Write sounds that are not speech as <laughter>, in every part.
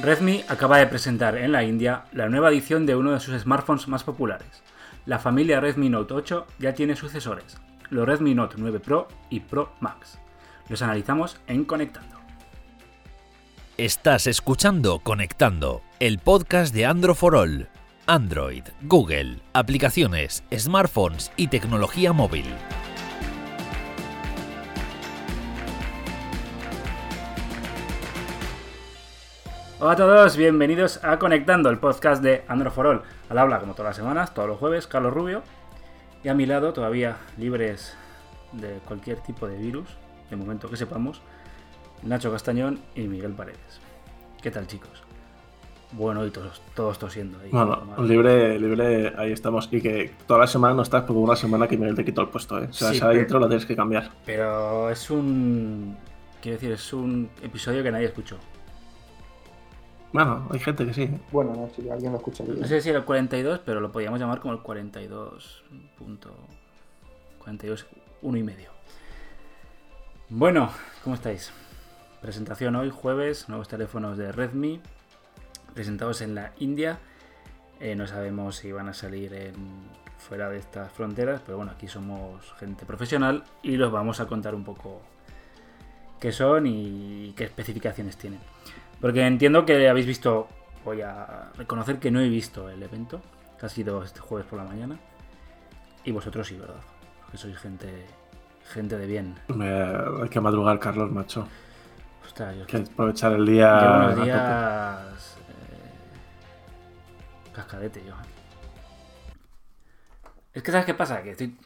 Redmi acaba de presentar en la India la nueva edición de uno de sus smartphones más populares. La familia Redmi Note 8 ya tiene sucesores, los Redmi Note 9 Pro y Pro Max. Los analizamos en Conectando. Estás escuchando Conectando, el podcast de Android for All. Android, Google, aplicaciones, smartphones y tecnología móvil. Hola a todos, bienvenidos a Conectando, el podcast de Android for All. Al habla, como todas las semanas, todos los jueves, Carlos Rubio. Y a mi lado, todavía libres de cualquier tipo de virus, de momento que sepamos, Nacho Castañón y Miguel Paredes. ¿Qué tal, chicos? Bueno, y todos, todos tosiendo. Ahí, Bueno, libre, libre, ahí estamos. Y que toda la semana no estás, porque una semana que Miguel te quitó el puesto, ¿eh? O sea, Sí, esa pero- intro la tienes que cambiar. Pero es un. Quiero decir, es un episodio que nadie escuchó. Bueno, hay gente que sí. ¿eh? Bueno, no, si alguien lo escucha bien. No sé si era el 42, pero lo podíamos llamar como el 42. Punto 42, uno y medio. Bueno, ¿cómo estáis? Presentación hoy, jueves, nuevos teléfonos de Redmi, presentados en la India. Eh, no sabemos si van a salir en, fuera de estas fronteras, pero bueno, aquí somos gente profesional y los vamos a contar un poco qué son y qué especificaciones tienen. Porque entiendo que habéis visto, voy a reconocer que no he visto el evento, que ha sido este jueves por la mañana. Y vosotros sí, ¿verdad? Porque sois gente, gente de bien. Me- hay que madrugar, Carlos, macho. Ostras, yo Hay que aprovechar el día. llevo unos días... eh, cascadete yo. Es que ¿sabes qué pasa? Que estoy...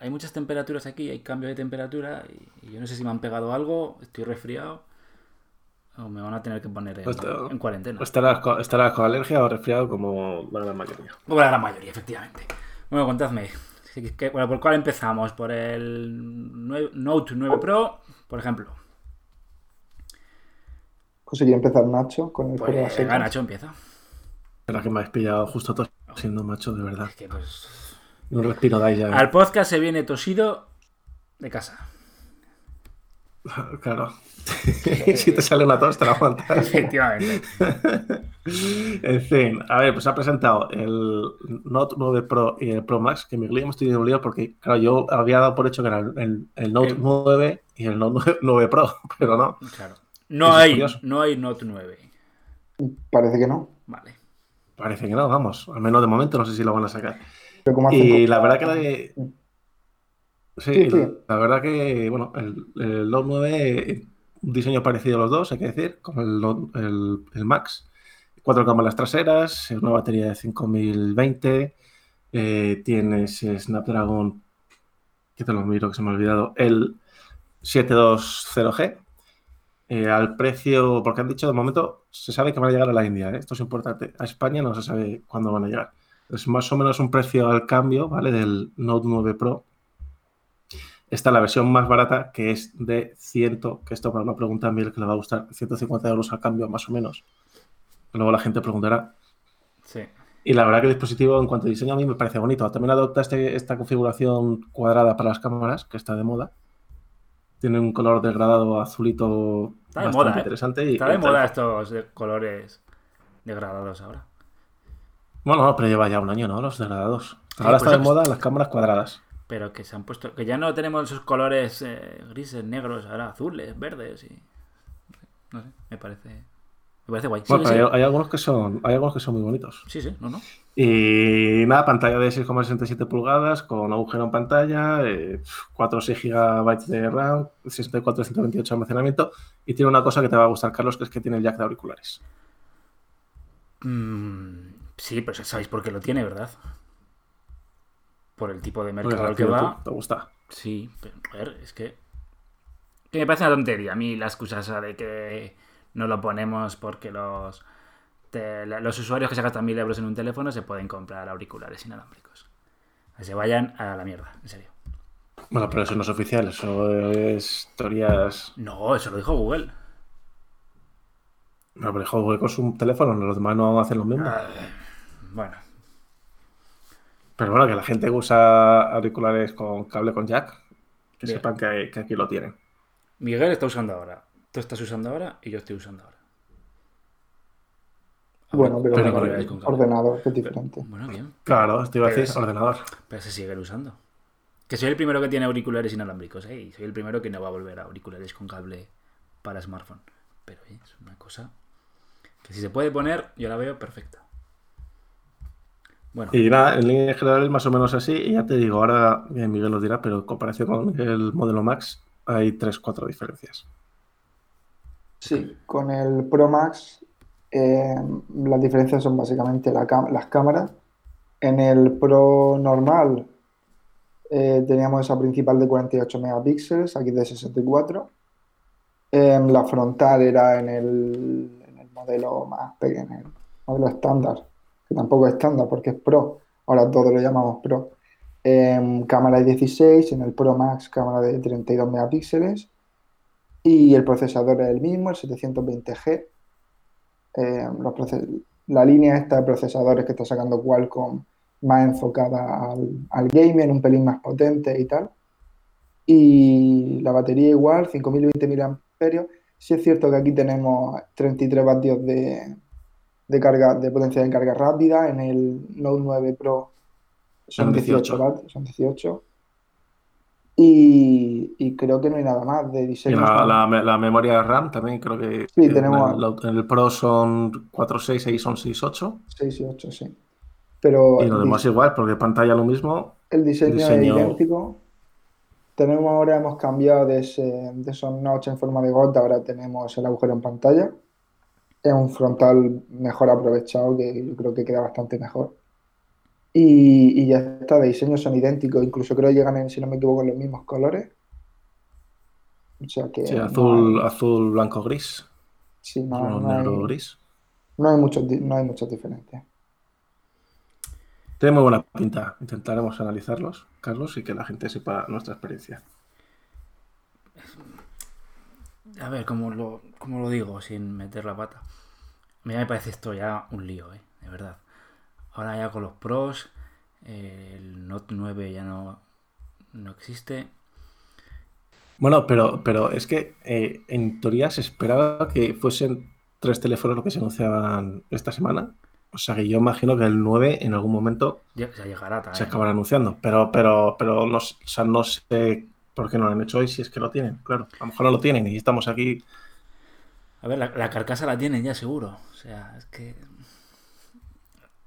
Hay muchas temperaturas aquí, hay cambio de temperatura y yo no sé si me han pegado algo, estoy resfriado o me van a tener que poner en, Pues te- en cuarentena. Estarás con, estarás con alergia o resfriado como la gran mayoría. Como la gran mayoría, efectivamente. Bueno, contadme. ¿qué- qué- bueno, ¿Por cuál empezamos? ¿Por el Note 9 Pro, por ejemplo? Pues sería empezar Nacho con el Pues venga, Nacho empieza. Será que me habéis pillado justo siendo macho, de verdad. Es que pues... Un respiro dais ya. Al podcast se viene tosido de casa. <laughs> Claro. <laughs> si te sale una tos, te la aguantas. Efectivamente. <laughs> En fin, a ver, pues ha presentado el Note 9 Pro y el Pro Max, que y yo hemos tenido un lío porque, claro, yo había dado por hecho que era el, el- el Note El- 9 y el Note 9, 9 Pro, <laughs> pero no. Claro. No Eso es hay, no hay Note 9. Parece que no. Vale. Parece que no, vamos. Al menos de momento no sé si lo van a sacar. Pero como hacen Y la verdad que... la- Sí, Sí, sí. la verdad que, bueno, el, el Note 9, un diseño parecido a los dos, hay que decir, con el, el Max. Cuatro cámaras traseras, una batería de 5020, eh, tienes Snapdragon, que te lo miro que se me ha olvidado, el 720G. eh, al precio, porque han dicho de momento, se sabe que van a llegar a la India, ¿eh? esto es importante. A España no se sabe cuándo van a llegar. Es más o menos un precio al cambio, ¿vale? Del Note 9 Pro. Está la versión más barata, que es de 100, que esto para una pregunta a Miguel que le va a gustar, 150 euros al cambio más o menos. Luego la gente preguntará. Sí. Y la verdad que el dispositivo en cuanto a diseño a mí me parece bonito. También adopta este- esta configuración cuadrada para las cámaras, que está de moda. Tiene un color degradado azulito Está de bastante moda, ¿eh? interesante. Y, Está de moda estos colores degradados ahora. Bueno, no, pero lleva ya un año, ¿no? Los degradados. Ahora pues está de moda las cámaras cuadradas. Pero que se han puesto. Que ya no tenemos esos colores eh, grises, negros, ahora azules, verdes y. No sé, me parece. Me parece guay. Bueno, Sigue, pero sigue. hay, hay algunos que son, hay algunos que son muy bonitos. Sí, sí, no, no. Y nada, pantalla de 6,67 pulgadas con agujero en pantalla, eh, 4 o 6 GB de RAM, 64 128 de almacenamiento y tiene una cosa que te va a gustar, Carlos, que es que tiene el jack de auriculares. Mm, sí, pero sabéis por qué lo tiene, ¿verdad? Por el tipo de mercado al que va. tú, ¿Te gusta? Sí, pero a ver, es que. Que me parece una tontería. A mí la excusa esa de que no lo ponemos porque los. te- los usuarios que se gastan mil euros en un teléfono se pueden comprar auriculares inalámbricos. Que se vayan a la mierda, en serio. Bueno, pero eso no es oficial, eso es teorías... No, eso lo dijo Google. No, pero joder, con su teléfono, los demás no hacen lo mismo. Ah, Bueno, Pero bueno, que la gente usa auriculares con cable con jack, que Bien. sepan que, que aquí lo tienen. Miguel está usando ahora. Tú estás usando ahora y yo estoy usando ahora. Bueno, pero, Pero con- ordenador, que es diferente. Bueno, bien. Claro, te iba a decir ordenador. Pero se siguen usando. Que soy el primero que tiene auriculares inalámbricos, ¿eh? Y soy el primero que no va a volver a auriculares con cable para smartphone. Pero oye, es una cosa que si se puede poner, yo la veo perfecta. Bueno, Y nada, en línea general más o menos así. Y ya te digo, ahora bien, Miguel lo dirá, pero en comparación con el modelo Max hay 3-4 diferencias. Sí, con el Pro Max eh, las diferencias son básicamente la cam- las cámaras. En el Pro normal eh, teníamos esa principal de 48 megapíxeles, aquí de 64. Em, la frontal era en el, en el modelo más pequeño, en el modelo estándar, que tampoco es estándar porque es Pro, ahora todo lo llamamos Pro. Em, cámara de 16, en el Pro Max cámara de 32 megapíxeles. Y el procesador es el mismo, el 720G. Eh, los proce- la línea esta de procesadores que está sacando Qualcomm más enfocada al, al gamer, un pelín más potente y tal. Y la batería igual, 5020 mAh. Sí es cierto que aquí tenemos 33 vatios de, de carga, de potencia de carga rápida. En el Note 9 Pro son Son 18 18. vatios, son 18. Y, y creo que no hay nada más de Y diseño. la, la me- la memoria RAM también creo que Sí, en tenemos- el, en el Pro son 4.6, ahí son 6.8. 6 y 8, sí. Pero Y lo demás igual, porque pantalla lo mismo. el diseño, diseño- es idéntico. Tenemos ahora, hemos cambiado de, ese- de esos en forma de gota, ahora tenemos el agujero en pantalla. Es un frontal mejor aprovechado que yo creo que queda bastante mejor. Y, y ya está, de diseño son idénticos, incluso creo que llegan en, si no me equivoco, en los mismos colores. O sea que Sí, no azul, hay- azul, blanco, gris. sí, no, azul, no hay, negro, gris. no hay muchos, di- no hay muchas diferencias. Tiene muy buena pinta. Intentaremos analizarlos, Carlos, y que la gente sepa nuestra experiencia. A ver, ¿cómo lo, cómo lo digo sin meter la pata? A mí me parece esto ya un lío, ¿eh? De verdad. Ahora ya con los pros, eh, el Note 9 ya no, no existe. Bueno, pero, pero es que eh, en teoría se esperaba que fuesen tres teléfonos lo que se anunciaban esta semana. O sea que yo imagino que el 9 en algún momento Ya, ya llegará se acabará anunciando. Pero, pero, pero no, o sea, no sé por qué no lo han hecho hoy si es que lo tienen. Claro, a lo mejor no lo tienen y estamos aquí. A ver, la, la carcasa la tienen ya seguro. O sea, es que.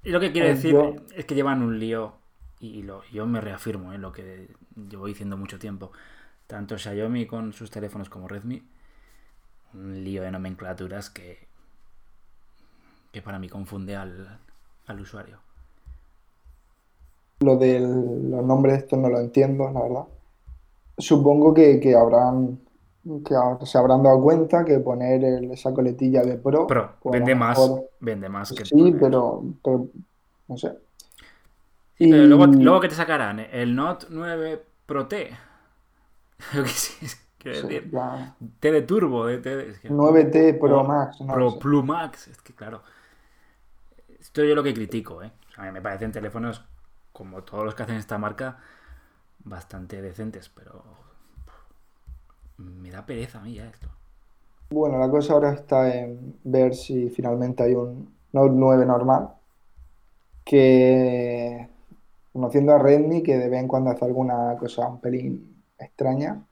Y lo que quiero Eh, decir yo- es que llevan un lío. Y lo, yo me reafirmo en lo que llevo diciendo mucho tiempo. Tanto Xiaomi con sus teléfonos como Redmi. Un lío de nomenclaturas que. que para mí confunde al, al usuario. Lo de los nombres estos no lo entiendo, la verdad. Supongo que, que habrán que se habrán dado cuenta que poner el- esa coletilla de Pro, pues vende más. mejor- Vende más que. sí, pero, pero no sé. Sí, pero luego, luego que te sacarán el Note 9 Pro T. <laughs> Quiero decir. ya. T de turbo. De, T de- es que- 9T Pro Max, no Pro. Plus Max. Es que claro. Esto yo lo que critico, ¿eh? O sea, me parecen teléfonos, como todos los que hacen esta marca, bastante decentes, pero. Me da pereza a mí ya esto. Bueno, la cosa ahora está en ver si finalmente hay un Note 9 normal que, conociendo a Redmi, que de vez en cuando hace alguna cosa un pelín extraña,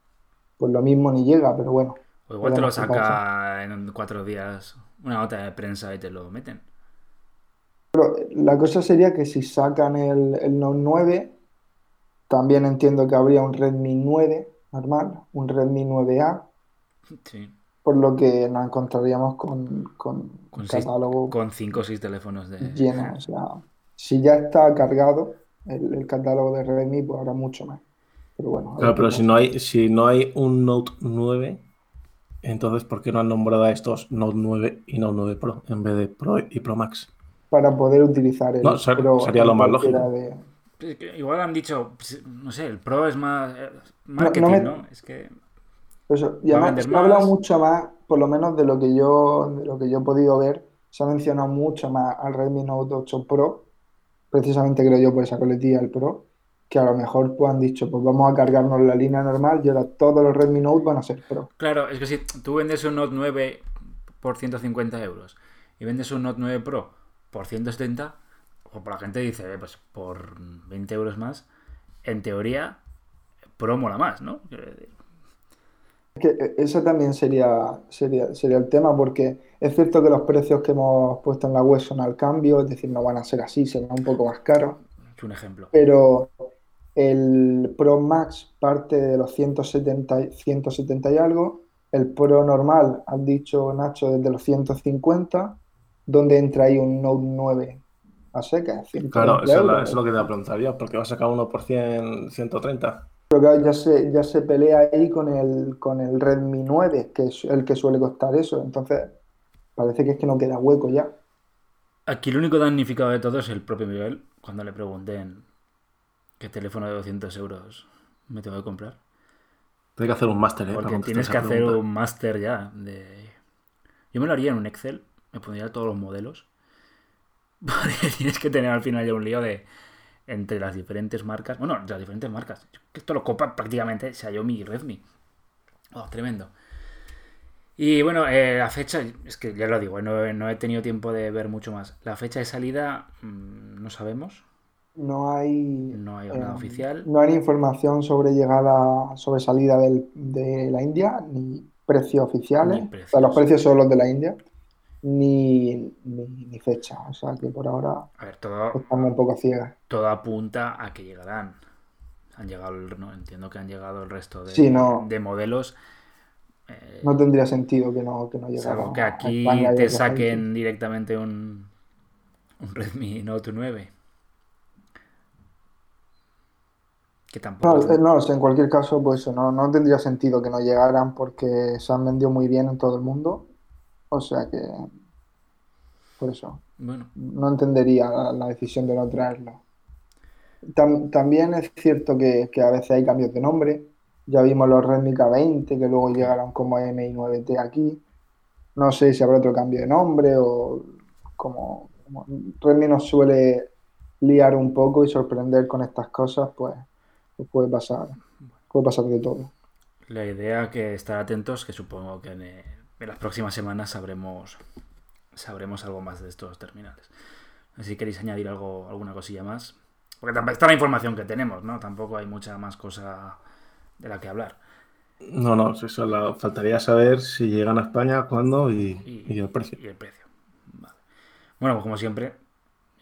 pues lo mismo ni llega, pero bueno. O igual te lo saca en cuatro días una nota de prensa y te lo meten. La cosa sería que si sacan el, el Note 9, también entiendo que habría un Redmi 9 normal, un Redmi 9A, Sí. por lo que nos encontraríamos con, con Con un seis- catálogo Con cinco o seis teléfonos de. lleno. O sea, si ya está cargado el, el catálogo de Redmi, pues habrá mucho más. Pero bueno, Claro, pero si no hay, si no hay un Note 9, entonces ¿por qué no han nombrado a estos Note 9 y Note 9 Pro en vez de Pro y Pro Max? Para poder utilizar el No, ser- Pro sería lo más lógico. de- Igual han dicho, pues, no sé, el Pro es más. eh, Marketing, me- ¿no? Es que. Eso, y además se ha hablado mucho más, por lo menos de lo que yo, de lo que yo he podido ver, se ha mencionado mucho más al Redmi Note 8 Pro, precisamente creo yo por esa coletilla el Pro, que a lo mejor pues han dicho, pues vamos a cargarnos la línea normal y ahora todos los Redmi Note van a ser Pro. Claro, es que si tú vendes un Note 9 por 150 euros y vendes un Note 9 Pro por 170, o por la gente dice, eh, pues por 20 euros más, en teoría, Pro mola más, ¿no? Que eh, ese también sería, sería, sería el tema, porque es cierto que los precios que hemos puesto en la web son al cambio, es decir, no van a ser así, serán un poco más caros. Es un ejemplo. Pero el Pro Max parte de los 170, 170 y algo, el Pro normal, has dicho Nacho, desde los 150, donde entra ahí un Note 9 a seca. Claro, eso, es lo, eso es lo que te voy a preguntar yo, porque va a sacar uno por 100, 130. Pero claro, ya se, ya se pelea ahí con el, con el Redmi 9, que es el que suele costar eso. Entonces, parece que es que no queda hueco ya. Aquí el único damnificado de todo es el propio Miguel, cuando le pregunten qué teléfono de 200 euros me tengo que comprar. Tienes que hacer un máster, ¿eh? Porque tienes que hacer un máster ya. De... Yo me lo haría en un Excel, me pondría todos los modelos. Porque <laughs> tienes que tener al final ya un lío de entre las diferentes marcas. Bueno, las diferentes marcas. Esto lo copa prácticamente Xiaomi y Redmi. Oh, tremendo. Y bueno, eh, la fecha, es que ya lo digo, no, no, he tenido tiempo de ver mucho más. La fecha de salida mmm, no sabemos. No hay. No hay nada eh, oficial. No hay información sobre llegada, sobre salida del, de la India, ni precios oficiales. Precios. O sea, los precios son los de la India ni, ni, ni, fecha. O sea que por ahora a ver, todo, estamos un poco ciegas. Todo apunta a que llegarán. Han llegado, no, entiendo que han llegado el resto de, sí, no, de modelos. Eh, no tendría sentido que no, que no llegara. que aquí te saquen directamente un, un Redmi Note 9. Que tampoco. No, no, en cualquier caso, pues no, no tendría sentido que no llegaran porque se han vendido muy bien en todo el mundo o sea que, por eso, bueno. no entendería la, la, decisión de no traerlo. Tam, también es cierto que, que, a veces hay cambios de nombre. Ya vimos los Redmi K20 que luego llegaron como MI9T aquí. No sé si habrá otro cambio de nombre o como, como Redmi nos suele liar un poco y sorprender con estas cosas, pues, pues puede pasar, puede pasar de todo. La idea que estar atentos, que supongo que en, en las próximas semanas sabremos, sabremos algo más de estos terminales. Si queréis añadir algo, alguna cosilla más. Porque está la información que tenemos, ¿no? Tampoco hay mucha más cosa de la que hablar. No, no, eso la, faltaría saber si llegan a España, cuándo y, y, y el precio. Y el precio. Vale. Bueno, pues como siempre,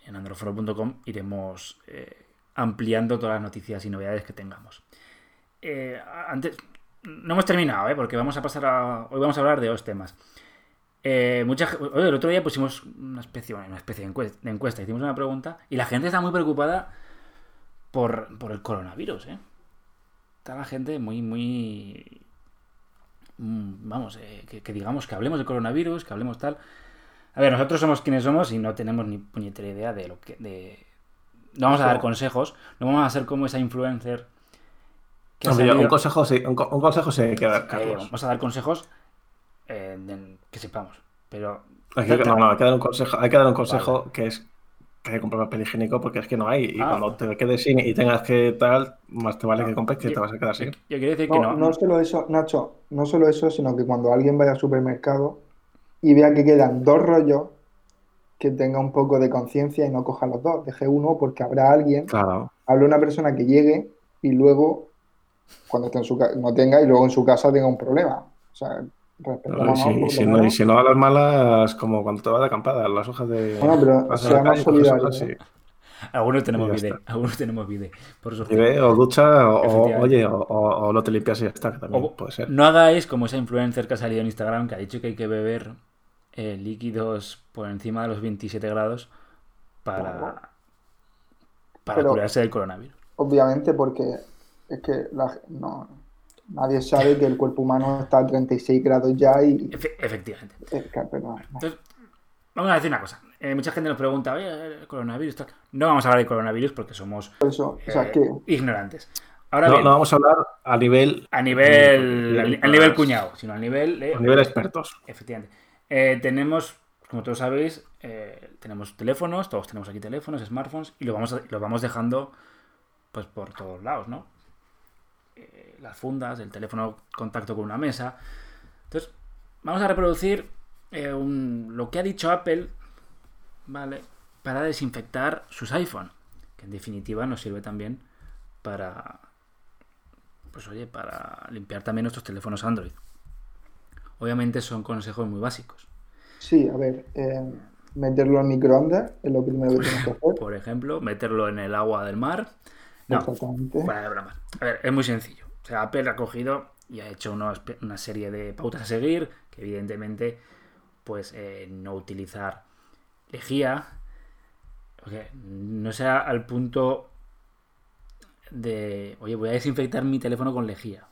en androforo.com iremos eh, ampliando todas las noticias y novedades que tengamos. Eh, antes, no hemos terminado, ¿eh? porque vamos a pasar a. Hoy vamos a hablar de dos temas. Eh, mucha, el otro día pusimos una especie, una especie de, encuesta, de encuesta, hicimos una pregunta y la gente está muy preocupada por, por el coronavirus. ¿eh? Está la gente muy, muy. Mm, vamos, eh, que, que, digamos que hablemos de coronavirus, que hablemos tal. A ver, nosotros somos quienes somos y no tenemos ni puñetera idea de lo que. De... No vamos a dar consejos, no vamos a ser como esa influencer Hombre, un, consejo, sí, un, un, consejo sí hay que dar, Carlos. Eh, vamos a dar consejos eh, que sepamos, pero... Hay que, no, no, hay que dar un consejo, hay que, dar un consejo vale. que es que hay que comprar papel higiénico porque es que no hay. Y ah, cuando te quedes sin y tengas que tal, más te vale no, que compres que yo, te vas a quedar sin. Yo, yo quiero decir no, que no. No solo eso, Nacho, no solo eso, sino que cuando alguien vaya al supermercado y vea que quedan dos rollos, que tenga un poco de conciencia y no coja los dos. Deje uno porque habrá alguien, claro. habrá una persona que llegue y luego cuando esté en su no tenga y luego en su casa tenga un problema. O sea, no, si, si, no, y si no a las malas, como cuando te vas de acampada, las hojas de. Bueno, pero seamos solidarios. ¿eh? Algunos tenemos vídeo, algunos tenemos vídeo. Por eso o ducha, o, o oye, o, o, no te limpias y ya está, que también o, puede ser. No hagáis como esa influencer que ha salido en Instagram que ha dicho que hay que beber eh, líquidos por encima de los 27 grados para, para pero, curarse del coronavirus. Obviamente, porque es que la, no, nadie sabe que el cuerpo humano está a 36 grados ya y... Efectivamente. Es que, pero, no. Entonces, vamos a decir una cosa. Eh, mucha gente nos pregunta, oye, el coronavirus... Tal. No vamos a hablar de coronavirus porque somos Eso, eh, o sea, que... ignorantes. Ahora no, bien, no, vamos a hablar a nivel... A nivel... A nivel, nivel cuñado, sino a nivel... Eh, a nivel expertos. Efectivamente. Eh, tenemos, como todos sabéis, tenemos teléfonos, todos tenemos aquí teléfonos, smartphones, y lo vamos, a, lo vamos dejando pues por todos lados, ¿no? Las fundas, el teléfono contacto con una mesa. Entonces, vamos a reproducir eh, un, lo que ha dicho Apple, ¿vale? para desinfectar sus iPhone, que en definitiva nos sirve también para, pues oye, para limpiar también nuestros teléfonos Android. Obviamente son consejos muy básicos. Sí, a ver, eh, meterlo en microondas es lo primero que tienes que hacer. <laughs> Por ejemplo, meterlo en el agua del mar. No, fuera de broma. A ver, es muy sencillo. O sea, Apple ha cogido y ha hecho unos- una serie de pautas a seguir, que evidentemente, pues eh, no utilizar lejía, no sea al punto de, oye, voy a desinfectar mi teléfono con lejía.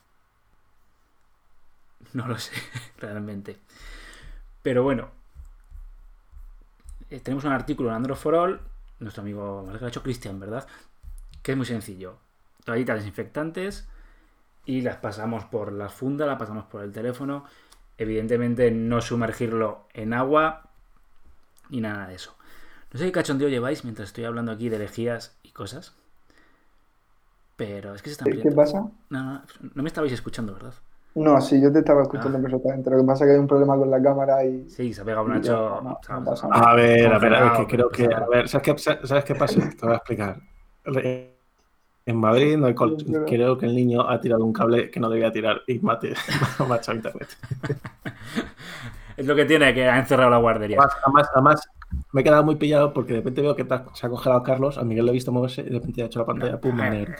No lo sé, <laughs> realmente. Pero bueno, eh, tenemos un artículo en Android for All, nuestro amigo, me lo ha hecho Cristian, ¿verdad? Que es muy sencillo. Toallitas desinfectantes y las pasamos por la funda, las pasamos por el teléfono. Evidentemente no sumergirlo en agua ni nada de eso. No sé qué cachondeo lleváis mientras estoy hablando aquí de lejías y cosas. Pero es que se están ¿Qué, pasa? No, no, no me estabais escuchando, ¿verdad? No, sí, yo te estaba escuchando Ah. perfectamente. Lo que pasa es que hay un problema con la cámara y Sí, se ha pegado un nada. A ver, a ver, a ver, que creo que. A ver, ¿sabes qué, ¿sabes qué pasa? Te voy a explicar. En Madrid no hay col-. Creo que el niño ha tirado un cable que no debía tirar y mate, <laughs> echado internet. <laughs> Es lo que tiene, que ha encerrado la guardería. Además, además, además, me he quedado muy pillado porque de repente veo que se ha congelado Carlos, a Miguel le he visto moverse y de repente ha hecho la pantalla, pum, en negro.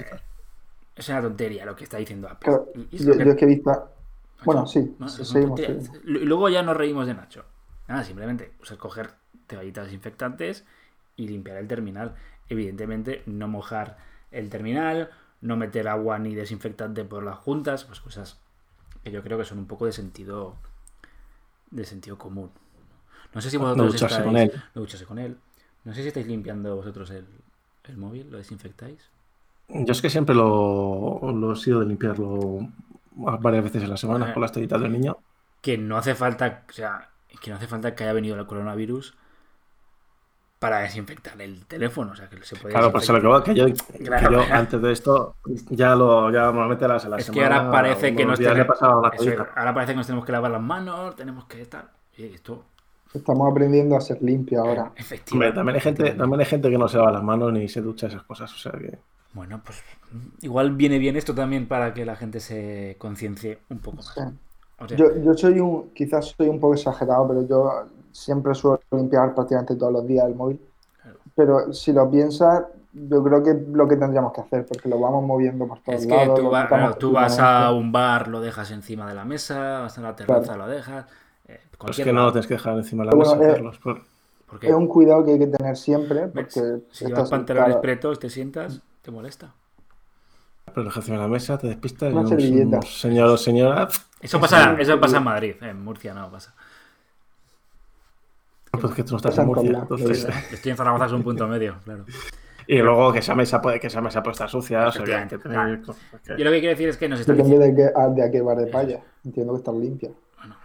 Es una tontería lo que está diciendo Apple. Claro, es yo, lo que- yo es que he visto. Bueno, Nacho, sí, no, sí, es una seguimos, tontería. seguimos. Y luego ya nos reímos de Nacho. Nada, simplemente pues, escoger toallitas desinfectantes y limpiar el terminal. Evidentemente, no mojar el terminal, no meter agua ni desinfectante por las juntas, pues cosas que yo creo que son un poco de sentido de sentido común. No sé si No vosotros ducharse estáis- con él. no con él. No sé si estáis limpiando vosotros el, el móvil, lo desinfectáis. Yo es que siempre lo, lo he sido de limpiarlo varias veces en la semana Ajá. con las toallitas del niño. que no hace falta, o sea, que no hace falta que haya venido el coronavirus para desinfectar el teléfono, o sea, que se puede Claro, pues a lo que va, que yo, que yo antes de esto ya lo ya normalmente las a la Es que ahora parece que nos tenemos- ahora parece que nos tenemos que lavar las manos, tenemos que estar. Oye, esto, Estamos aprendiendo a ser limpios ahora. Hombre, efectivamente. también hay gente, también hay gente que no se lava las manos ni se ducha esas cosas, o sea que Bueno, pues igual viene bien esto también para que la gente se conciencie un poco más. Sí. O sea, Yo, yo soy un, quizás soy un poco exagerado, pero yo siempre suelo limpiar prácticamente todos los días el móvil. Claro. Pero si lo piensas, yo creo que es lo que tendríamos que hacer, porque lo vamos moviendo por todos es que lados. tú, lo va- quitamos claro, tú vas a un bar, lo dejas encima de la mesa, vas a la terraza, lo dejas. eh, es que no lo tienes que dejar encima de la mesa, eh, Carlos, por- Es un cuidado que hay que tener siempre, porque si estás- llevas pantalones claro, pretos, te sientas, te molesta. pero lo dejas encima de la mesa, te despistas y Una un, servilleta. un señor o señora, Eso pasa, <laughs> eso pasa en Madrid, en Murcia no pasa. Pues que tú no estás en Murcia, entonces, Estoy en Zaragoza, es un punto medio, claro. <laughs> y luego que esa mesa puede que esa mesa puede estar sucia, o sea, que hay que Efectivamente, tener Yo lo que quiero decir es que nos está Depende diciendo. de, qué, a- de a qué bar de palla. Entiendo que está limpia. Bueno.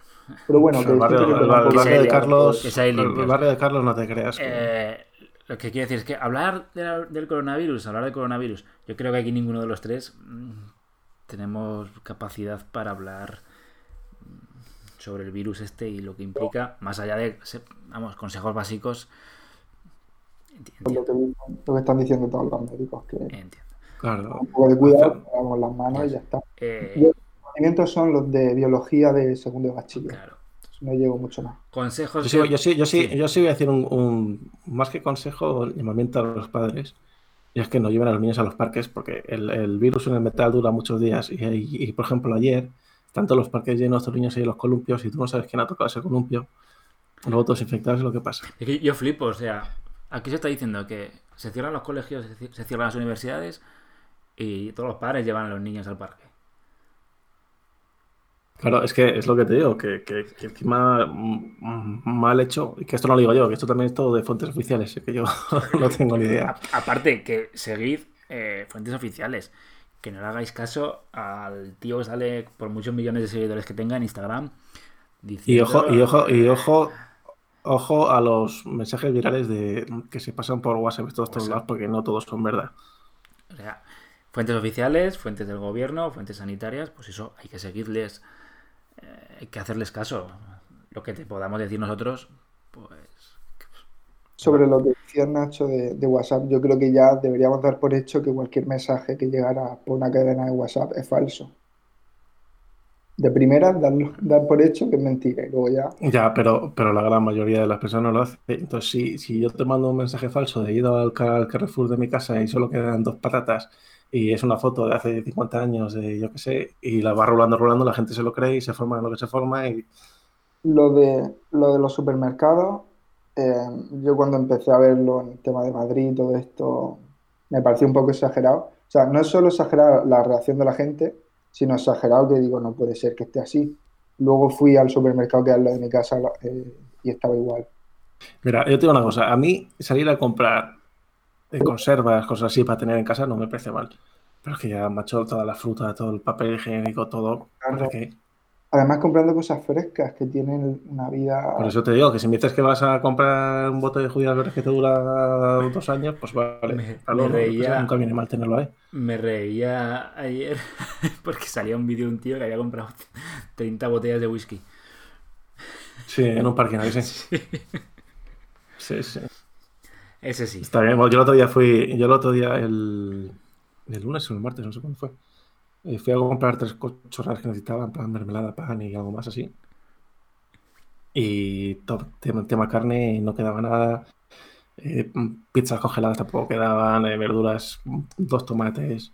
Pero bueno, que el barrio, que el el de Carlos, que el, barrio de Carlos no te creas. que- Eh, lo que quiero decir es que hablar de la- del coronavirus, hablar del coronavirus, yo creo que aquí ninguno de los tres mm, tenemos capacidad para hablar sobre el virus este y lo que implica, más allá de, vamos, consejos básicos. Enti- por lo Entiendo, que, lo que están diciendo todos los médicos, que entiendo. claro. un poco de cuidado, lavamos las manos y ya está. Eh, Los conocimientos son los de biología de segundo de bachiller. claro. No llego mucho más. Consejos. Yo sí, yo sí, yo sí, sí. yo sí voy a decir un, un- más que consejo, llamamiento a los padres. Y es que no lleven a los niños a los parques porque el, el virus en el metal dura muchos días. Y, y- y, por ejemplo, ayer, tanto los parques llenos, estos niños en los columpios, y tú no sabes quién ha tocado ese columpio, luego todos infectados es lo que pasa. Es que yo flipo, o sea, aquí se está diciendo que se cierran los colegios, se ci- se cierran las universidades y todos los padres llevan a los niños al parque. Claro, es que es lo que te digo, que, que- que encima mm, mal hecho, y que esto no lo digo yo, que esto también es todo de fuentes oficiales, que yo <laughs> no tengo ni idea. Aparte, que seguid eh, fuentes oficiales. Que no le hagáis caso al tío que sale por muchos millones de seguidores que tenga en Instagram. Y ojo, y ojo, y ojo, ojo a los mensajes virales de que se pasan por WhatsApp todos WhatsApp. lados, porque no todos son verdad. O sea, fuentes oficiales, fuentes del gobierno, fuentes sanitarias, pues eso, hay que seguirles, eh, hay que hacerles caso. Lo que te podamos decir nosotros, pues Sobre lo que decía Nacho de, de WhatsApp, yo creo que ya deberíamos dar por hecho que cualquier mensaje que llegara por una cadena de WhatsApp es falso. De primera, dar, dar por hecho que es mentira y luego ya. Ya, pero, pero la gran mayoría de las personas lo hace. Entonces, si, si yo te mando un mensaje falso de ido al, al Carrefour de mi casa y solo quedan dos patatas y es una foto de hace 50 años, de yo qué sé, y la va rolando, rolando, la gente se lo cree y se forma lo que se forma y Lo de, lo de los supermercados, eh, yo cuando empecé a verlo en el tema de Madrid y todo esto, me pareció un poco exagerado. O sea, no es solo exagerado la reacción de la gente, sino exagerado que digo, no puede ser que esté así. Luego fui al supermercado que al lado de mi casa eh, y estaba igual. Mira, yo te digo una cosa, a mí salir a comprar conservas, cosas así para tener en casa no me parece mal. Pero es que ya, macho, toda la fruta, todo el papel higiénico, todo. ¿para Claro. Además, comprando cosas frescas que tienen una vida. Por eso te digo que si me dices que vas a comprar un bote de judías verdes que te dura dos años, pues vale. Me- Claro, me no, reía. nunca viene mal tenerlo ahí. Me reía ayer <laughs> porque salía un vídeo de un tío que había comprado 30 botellas de whisky. Sí, en un parking, ¿a que <laughs> sí? Sí, sí. Ese sí. Está bien. Bueno, yo el otro día fui, yo el otro día, el, el lunes o el martes, no sé cuándo fue. Fui a comprar tres chorradas que necesitaba, en mermelada, pan y algo más así. Y todo, tema, tema carne, no quedaba nada. Eh, pizzas congeladas tampoco quedaban, eh, verduras, dos tomates.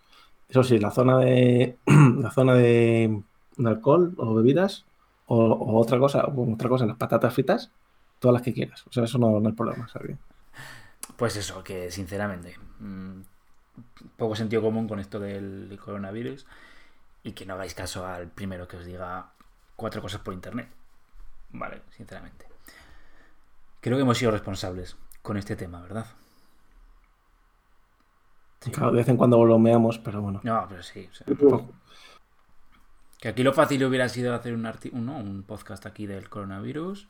Eso sí, la zona de <clears throat> la zona de, de alcohol o bebidas o, otra cosa, o otra cosa, las patatas fritas, todas las que quieras. O sea, eso no, no hay problema, ¿sabes? Pues eso, que sinceramente, mm, poco sentido común con esto del coronavirus y que no hagáis caso al primero que os diga cuatro cosas por internet. Vale, sinceramente. Creo que hemos sido responsables con este tema, ¿verdad? Sí. Claro, de vez en cuando bromeamos, pero bueno. No, pero sí. o sea, tampoco- que aquí lo fácil hubiera sido hacer un, arti- un, ¿no? un podcast aquí del coronavirus.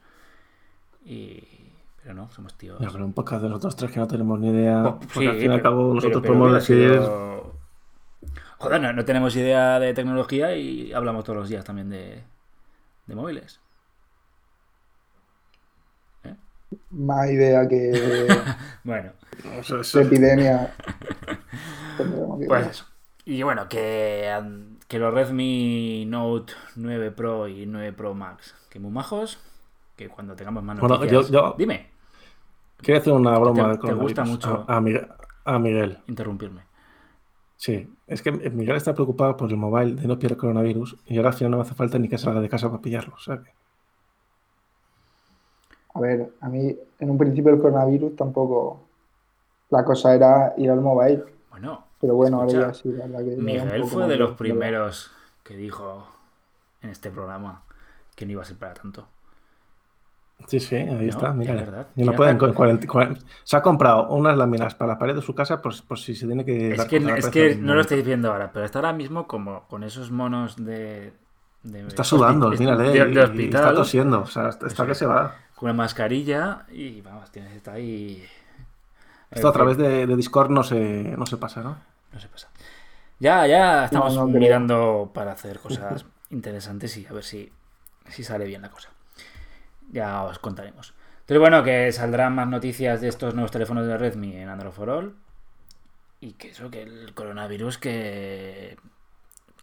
Y... Pero no, somos tíos. Pero un podcast de nosotros tres que no tenemos ni idea. Oh, porque sí, al fin y al cabo nosotros podemos decir. sido- Joder, no, no tenemos idea de tecnología y hablamos todos los días también de, de móviles. Más idea que <laughs> Bueno, eso- epidemia. <laughs> pues eso. Y bueno, que, que los Redmi Note 9 Pro y 9 Pro Max, que muy majos, que cuando tengamos más Bueno, noticias... yo- yo- Dime, Quiero hacer una broma Te- te gusta mucho. A, a Miguel, a Miguel. interrumpirme. Sí, es que Miguel está preocupado por el mobile de no pillar coronavirus y ahora al final no me hace falta ni que salga de casa para pillarlo. Que- A ver, a mí en un principio el coronavirus tampoco. La cosa era ir al mobile. Bueno, Pero bueno, Escucha, ahora ya sí, la verdad que Miguel fue de los primeros que dijo en este programa que no iba a ser para tanto. Sí, sí, ahí No, está, es mira. verdad. Y lo Ya pueden está. con 40 cuarenta- Se ha comprado unas láminas para la pared de su casa por, por si se tiene que. Es que, la es pared que no lo estáis viendo ahora, pero está ahora mismo como con esos monos de. de Está sudando, mírale. de, de y hospital, está tosiendo. O sea, está, está que se va. con una mascarilla y vamos, tienes está ahí. Esto a través de, de Discord no se, no se pasa, ¿no? No se pasa. Ya, ya estamos no mirando para hacer cosas interesantes y a ver si, si sale bien la cosa. Ya os contaremos. Entonces, bueno, que saldrán más noticias de estos nuevos teléfonos de Redmi en Android for All. Y que eso, que el coronavirus, que.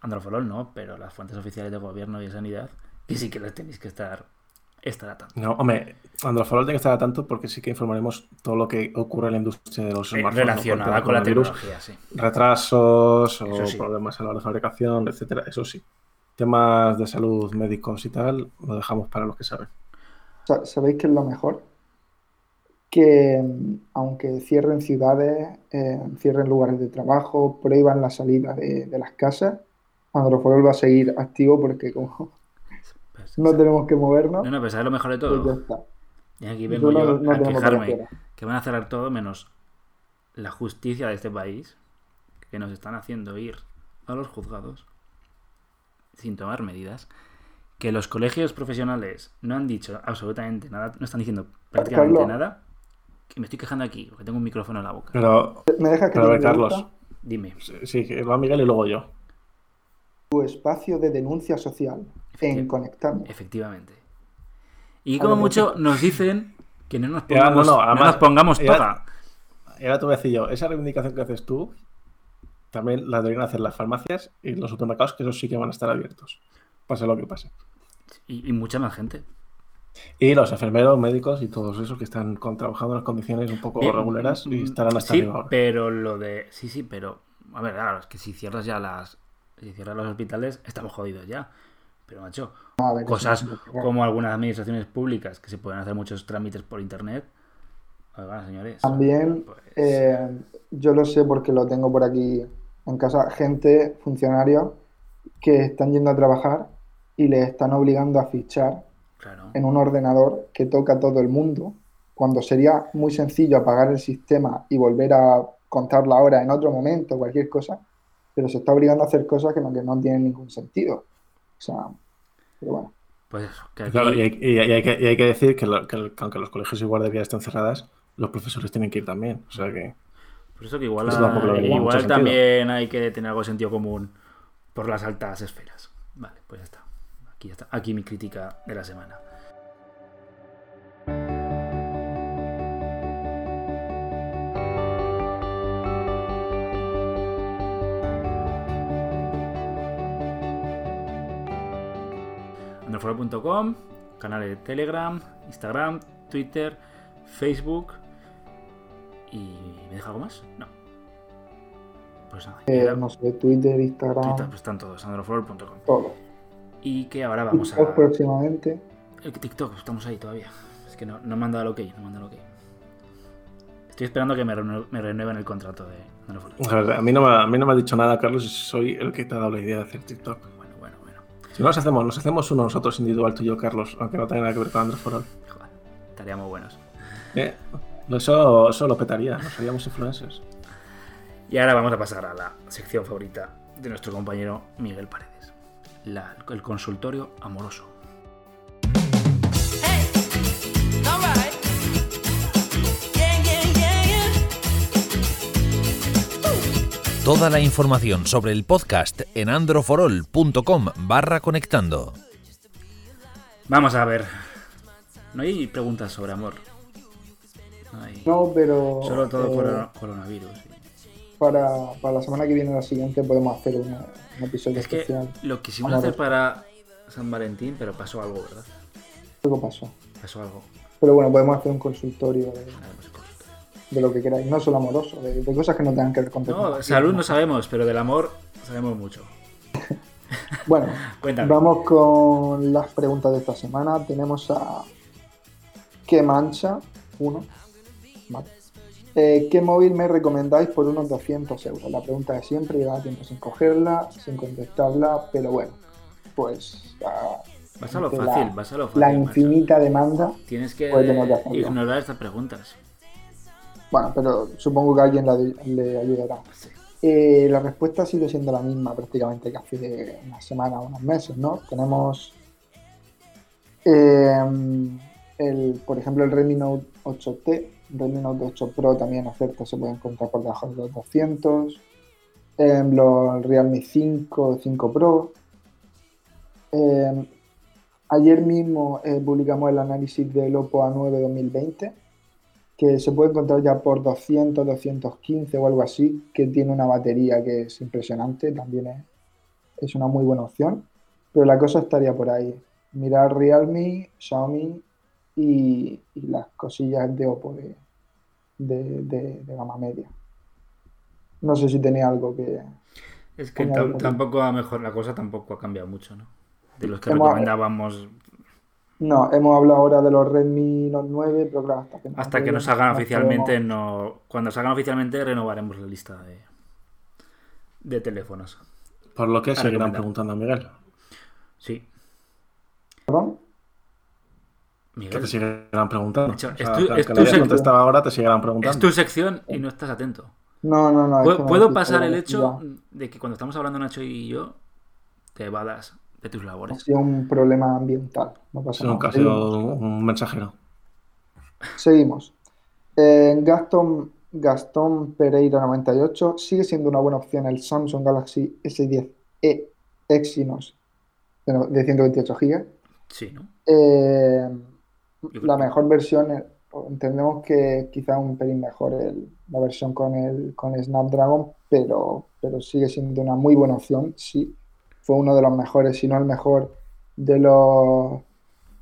Android for All no, pero las fuentes oficiales de gobierno y de sanidad, que sí que las tenéis que estar, estar atando. No, hombre, Android for All tiene que estar al tanto porque sí que informaremos todo lo que ocurre en la industria de los Eh, smartphones. relacionada con la tecnología, sí. Retrasos o sí. problemas a la hora de fabricación, etcétera. Eso sí. Temas de salud médicos y tal, lo dejamos para los que saben. Sa- ¿Sabéis qué es lo mejor? Que mm, aunque cierren ciudades, eh, cierren lugares de trabajo, prohíban la salida de, de las casas, Androforol va a seguir activo porque como <laughs> Pues, no tenemos que movernos, no, no, pero ¿sabes lo mejor de pues ya todo? está. Y aquí vengo yo no- no a quejarme que van a cerrar todo menos la justicia de este país, que nos están haciendo ir a los juzgados sin tomar medidas, que los colegios profesionales no han dicho absolutamente nada, no están diciendo prácticamente Carlos. nada, que me estoy quejando aquí porque tengo un micrófono en la boca. Pero, ¿Me dejas que pero te Carlos? Dime, sí, sí, que va Miguel y luego yo. Tu espacio de denuncia social en. Conectando. efectivamente. Y como mucho nos dicen Que no nos pongamos, no, no, no además- nos pongamos toga. Ahora te voy a decir yo, esa reivindicación que haces tú, también la deberían hacer las farmacias y los supermercados, que esos sí que van a estar abiertos. Pase lo que pase. Y, y mucha más gente. Y los enfermeros, médicos y todos esos que están con- trabajando en las condiciones un poco Bien, reguleras y mm, estarán hasta sí, arriba ahora. pero lo de. Sí, sí, pero. A ver, claro, es que si cierras ya las. Si cierras los hospitales, estamos jodidos ya. Pero, macho, ver, cosas como algunas administraciones públicas que se pueden hacer muchos trámites por internet. Oigan, señores. También, pues, eh, yo lo sé porque lo tengo por aquí en casa, gente, funcionarios, que están yendo a trabajar y les están obligando a fichar claro. en un ordenador que toca a todo el mundo, cuando sería muy sencillo apagar el sistema y volver a contar la hora en otro momento, cualquier cosa, pero se está obligando a hacer cosas que no, que no tienen ningún sentido. O sea, pero bueno. Pues eso, que aquí. Claro, y, hay, y que, y hay que decir que, lo- que el- que aunque los colegios y guarderías estén cerradas, los profesores tienen que ir también. O sea que. Por eso que igual, Eso igual también hay que tener algo de sentido común por las altas esferas. Vale, pues ya está. Aquí ya está. Aquí mi crítica de la semana. Androforo.com, canales de Telegram, Instagram, Twitter, Facebook. ¿Y me deja algo más? No. Pues nada. Eh, no sé, Twitter, Instagram, Twitter, pues están todos, androflor.com. todo. Y que ahora vamos TikTok a. próximamente. El TikTok, estamos ahí todavía. Es que no, no me han dado el ok, no me han dado el ok. Estoy esperando que me, renue- me renueven el contrato de Androflor. A, ver, a mí no me, a mí no me ha dicho nada, Carlos, y soy el que te ha dado la idea de hacer TikTok. Bueno, bueno, bueno. Si no nos hacemos, nos hacemos uno nosotros individual, tú y yo, Carlos, aunque no tenga nada que ver con Android for All. Joder, estaríamos buenos. Eh, Eso, eso lo petaría, nos haríamos influencers. Y ahora vamos a pasar a la sección favorita de nuestro compañero Miguel Paredes. La- el consultorio amoroso. Toda la información sobre el podcast en androforol.com barra conectando. Vamos a ver. No hay preguntas sobre amor. No hay. No, pero Solo todo eh, corona- coronavirus. Para, para la semana que viene o la siguiente podemos hacer una- un episodio Es que especial. lo quisimos hacer para San Valentín, pero pasó algo, ¿verdad? Algo pasó. Pasó algo. Pero bueno, podemos hacer un consultorio de, consultorio. de lo que queráis, no solo amoroso, de, de cosas que no tengan que ver con No, salud no sabemos, pero del amor sabemos mucho. <laughs> Bueno, <laughs> vamos con las preguntas de esta semana. Tenemos a ¿Qué mancha? Uno. Vale. Eh, ¿Qué móvil me recomendáis por unos 200 euros? La pregunta de siempre, lleva tiempo sin cogerla, sin contestarla, pero bueno, pues ah, Vas a lo fácil, la, vas a lo fácil. la infinita demanda. Tienes que Pues ignorar estas preguntas. Bueno, pero supongo que alguien la- le ayudará. Sí. Eh, la respuesta sigue siendo la misma prácticamente que hace una semana o unos meses, ¿no? Tenemos, eh, el, por ejemplo, el Redmi Note 8T, Redmi Note 8 Pro también oferta se puede encontrar por debajo de los 200, eh, los Realme 5, 5 Pro. Eh, ayer mismo eh, publicamos el análisis del Oppo A9 2020 que se puede encontrar ya por 200, 215 o algo así, que tiene una batería que es impresionante, también es, es una muy buena opción, pero la cosa estaría por ahí. Mirar Realme, Xiaomi y, y las cosillas de Oppo de, de, de- de gama media. No sé si tenía algo que... Es que algo- tampoco a mejor la cosa tampoco ha cambiado mucho, ¿no? De los que Hemos- recomendábamos No, hemos hablado ahora de los Redmi Note 9, pero claro, hasta que, no hasta que lleguen, nos salgan no oficialmente, podemos- no. Cuando salgan oficialmente renovaremos la lista de, de teléfonos. Por lo que seguirán recomendar. preguntando a Miguel. Sí. Que Miguel, te seguirán preguntando. Macho, O sea, es tu- que- es que tu contestado ahora, te seguirán es preguntando. tu sección y no estás atento. No, no, no. es que ¿Puedo, puedo pasar que el ya- hecho de que cuando estamos hablando Nacho y yo, te evadas de tus Ha labores? sido un problema ambiental. No Ha pasa sido un, nada. ha sido un mensajero. Seguimos. Eh, Gastón, Gastón Pereira 98. Sigue siendo una buena opción el Samsung Galaxy S10e Exynos de no- de 128 GB. Sí, ¿no? Eh, la mejor versión, eh, entendemos que quizá un pelín mejor el- la versión con el, con el Snapdragon, pero, pero sigue siendo una muy buena opción. Sí, fue uno de los mejores, si no el mejor, de los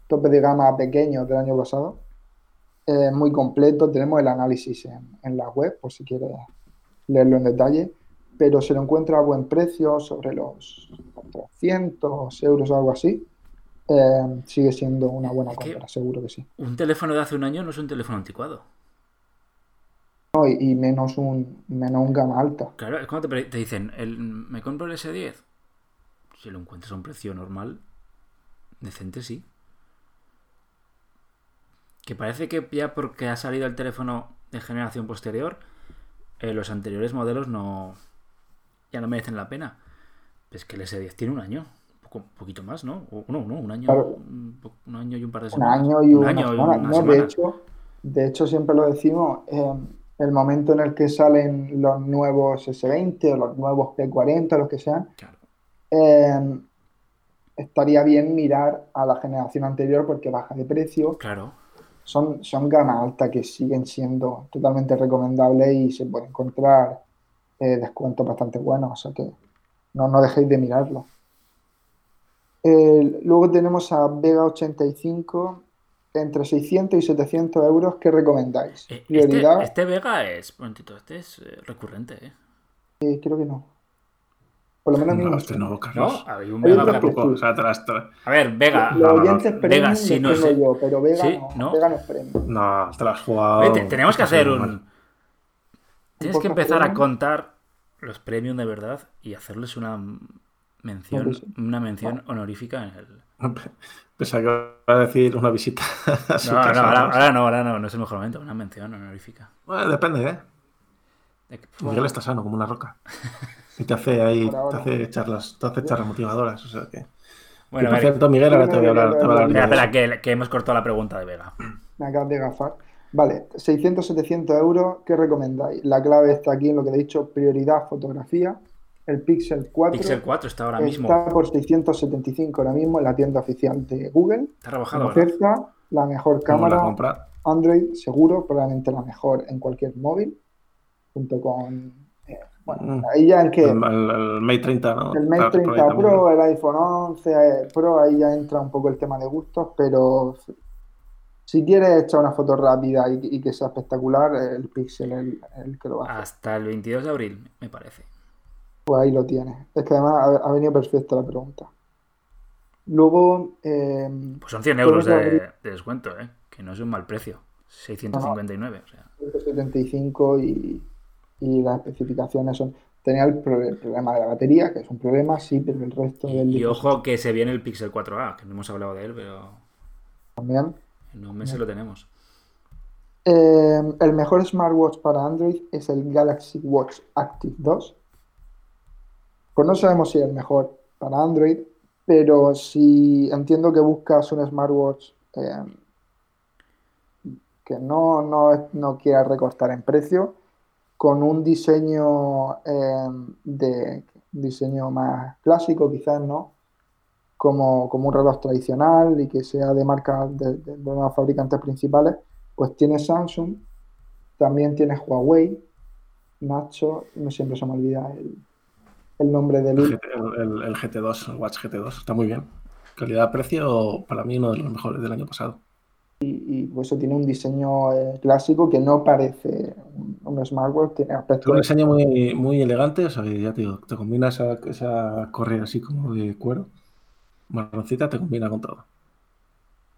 tope de gama pequeños del año pasado. Eh, muy completo, tenemos el análisis en, en la web, por si quieres leerlo en detalle, pero se lo encuentra a buen precio, sobre los 400 euros o algo así. Eh, sigue siendo una buena Es compra, seguro que sí. Un teléfono de hace un año no es un teléfono anticuado. No, y, y menos un menos un gama alta. Claro, es cuando te, te dicen, el, ¿me compro el S10? Si lo encuentras a un precio normal, decente sí. Que parece que ya porque ha salido el teléfono de generación posterior, eh, los anteriores modelos no ya no merecen la pena. Es que el S10 tiene un año, un poquito más, ¿no? O, no, no, un año, Claro. un, un año y un par de Un semanas. año y Un año y semana. una No, de hecho, de hecho, siempre lo decimos, eh, el momento en el que salen los nuevos S20 o los nuevos P40, los que sean, Claro. eh, estaría bien mirar a la generación anterior porque baja de precio. Claro. Son, son gama alta que siguen siendo totalmente recomendables y se puede encontrar eh, descuentos bastante buenos, o sea que no, no dejéis de mirarlo. Eh, luego tenemos a Vega 85 entre 600 y 700 euros. ¿Qué recomendáis? Eh, Este, este Vega es, momentito, este es eh, recurrente, ¿eh? eh, creo que no. Por lo menos no este no, Carlos. ¿No? Hay un Vega Tampoco, o sea, A ver, Vega. Los no, oyentes no. premium Vega, sí, no sé. yo, pero Vega Sí, no. ¿no? Vega no es premium. no, te has jugado. Oye, te- tenemos que hacer mal. un. Tienes que empezar a contar los premium de verdad y hacerles una mención, sí. una mención honorífica en el. <laughs> Pensaba que iba a decir una visita <laughs> a su No, no, casa, ahora, ¿no? ahora no, ahora no, no es el mejor momento, una mención honorífica. Bueno, depende, ¿eh? De que- Miguel está sano como una roca. Y te hace ahí, te hace charlas, te hace charlas motivadoras. O sea que. Bueno, por cierto, Miguel, ahora te voy a hablar. Te voy a hablar espera, que, que hemos cortado la pregunta de Vega. Me acabas de gafar. Vale, 600-700 euros, ¿qué recomendáis? La clave está aquí en lo que he dicho, prioridad fotografía. El Pixel 4 Pixel 4 está ahora mismo. está por 675 ahora mismo en la tienda oficial de Google. Está rebajado oferta, la mejor ¿Cómo la cámara? Android, seguro, probablemente la mejor en cualquier móvil, junto con... eh, bueno, Mm. ahí ya en que... El, el- el Mate 30, ¿no? El Mate Está por ahí 30 también. Pro, el iPhone 11 eh, Pro, ahí ya entra un poco el tema de gustos, pero si quieres echar una foto rápida y, y que sea espectacular, el Pixel es el, el que lo va a hacer. Hasta el 22 de abril, me parece. Pues ahí lo tienes. Es que además ha, ha venido perfecta la pregunta. Luego, eh, Pues son 100 euros de, descuento, ¿eh? Que no es un mal precio. 659, o sea. 175 y, y las especificaciones son... Tenía el, pro- el problema de la batería, que es un problema, sí, pero el resto del Y, ojo que se viene el Pixel 4A, que no hemos hablado de él, pero también. en unos meses lo tenemos. Eh, el mejor smartwatch para Android es el Galaxy Watch Active 2. Pues no sabemos si es el mejor para Android, pero si entiendo que buscas un smartwatch eh, que no, no, no quiera recortar en precio, con un diseño eh, de diseño más clásico, quizás, ¿no? Como, como un reloj tradicional y que sea de marca de, de- de los fabricantes principales, pues tiene Samsung, también tiene Huawei, Nacho, no siempre se me olvida el, el nombre del El, el- el- el GT2, el Watch GT2, está muy bien. Calidad-precio, para mí, uno de los mejores del año pasado. y por eso tiene un diseño eh, clásico que no parece un, un smartwatch, tiene un diseño muy, muy elegante, o sea, ya te digo, te combina esa, esa correa así como de cuero, marroncita, te combina con todo.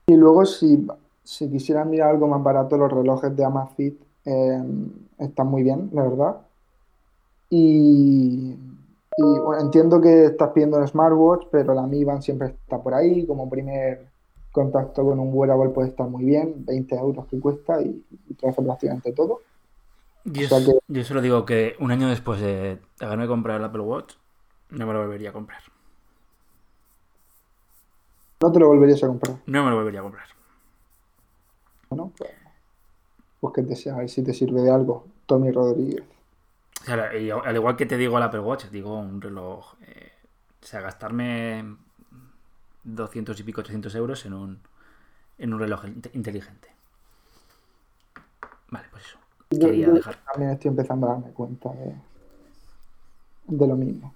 Y luego si, si quisieran mirar algo más barato, los relojes de Amazfit eh, están muy bien, la verdad. Y, y, bueno, entiendo que estás pidiendo un smartwatch, pero la Mi Band siempre está por ahí, como primer contacto con un wearable puede estar muy bien, 20 euros que cuesta y, y te hace prácticamente todo. Yo, O sea que- yo solo digo que un año después de haberme comprado el Apple Watch, no me lo volvería a comprar. No te lo volverías a comprar, No me lo volvería a comprar. ¿no? Pues, pues que te sea, a ver si te sirve de algo, Tommy Rodríguez. O sea, y al igual que te digo el Apple Watch, digo un reloj. eh, o sea, gastarme 200 y pico, 300 euros en un, en un reloj inte- inteligente. Vale, pues eso. Yo, dejar. también estoy empezando a darme cuenta de, de lo mismo.